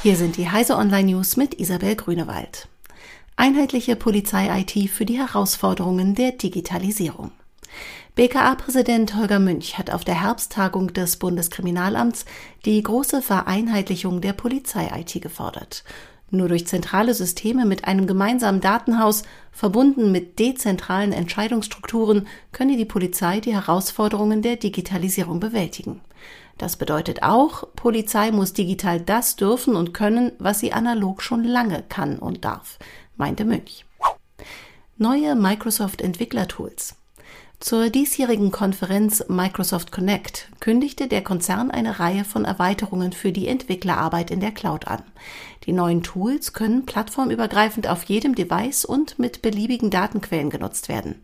Hier sind die Heise Online News mit Isabel Grünewald. Einheitliche Polizei-IT für die Herausforderungen der Digitalisierung. BKA-Präsident Holger Münch hat auf der Herbsttagung des Bundeskriminalamts die große Vereinheitlichung der Polizei-IT gefordert. Nur durch zentrale Systeme mit einem gemeinsamen Datenhaus, verbunden mit dezentralen Entscheidungsstrukturen, könne die Polizei die Herausforderungen der Digitalisierung bewältigen. Das bedeutet auch, Polizei muss digital das dürfen und können, was sie analog schon lange kann und darf, meinte Münch. Neue Microsoft Entwicklertools. Zur diesjährigen Konferenz Microsoft Connect kündigte der Konzern eine Reihe von Erweiterungen für die Entwicklerarbeit in der Cloud an. Die neuen Tools können plattformübergreifend auf jedem Device und mit beliebigen Datenquellen genutzt werden.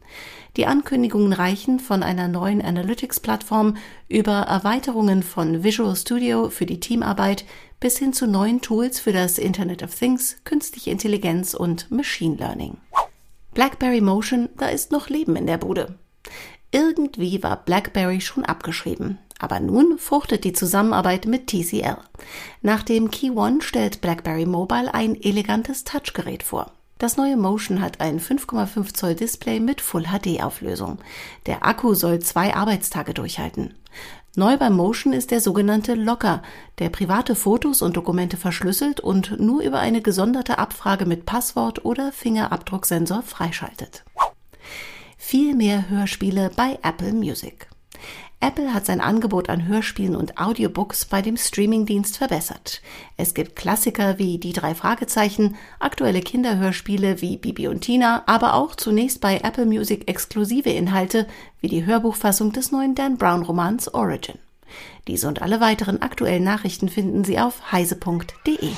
Die Ankündigungen reichen von einer neuen Analytics-Plattform über Erweiterungen von Visual Studio für die Teamarbeit bis hin zu neuen Tools für das Internet of Things, künstliche Intelligenz und Machine Learning. BlackBerry Motion, da ist noch Leben in der Bude. Irgendwie war BlackBerry schon abgeschrieben. Aber nun fruchtet die Zusammenarbeit mit TCL. Nach dem Key One stellt BlackBerry Mobile ein elegantes Touchgerät vor. Das neue Motion hat ein 5,5 Zoll Display mit Full HD Auflösung. Der Akku soll zwei Arbeitstage durchhalten. Neu beim Motion ist der sogenannte Locker, der private Fotos und Dokumente verschlüsselt und nur über eine gesonderte Abfrage mit Passwort oder Fingerabdrucksensor freischaltet viel mehr Hörspiele bei Apple Music. Apple hat sein Angebot an Hörspielen und Audiobooks bei dem Streamingdienst verbessert. Es gibt Klassiker wie Die drei Fragezeichen, aktuelle Kinderhörspiele wie Bibi und Tina, aber auch zunächst bei Apple Music exklusive Inhalte wie die Hörbuchfassung des neuen Dan Brown Romans Origin. Diese und alle weiteren aktuellen Nachrichten finden Sie auf heise.de.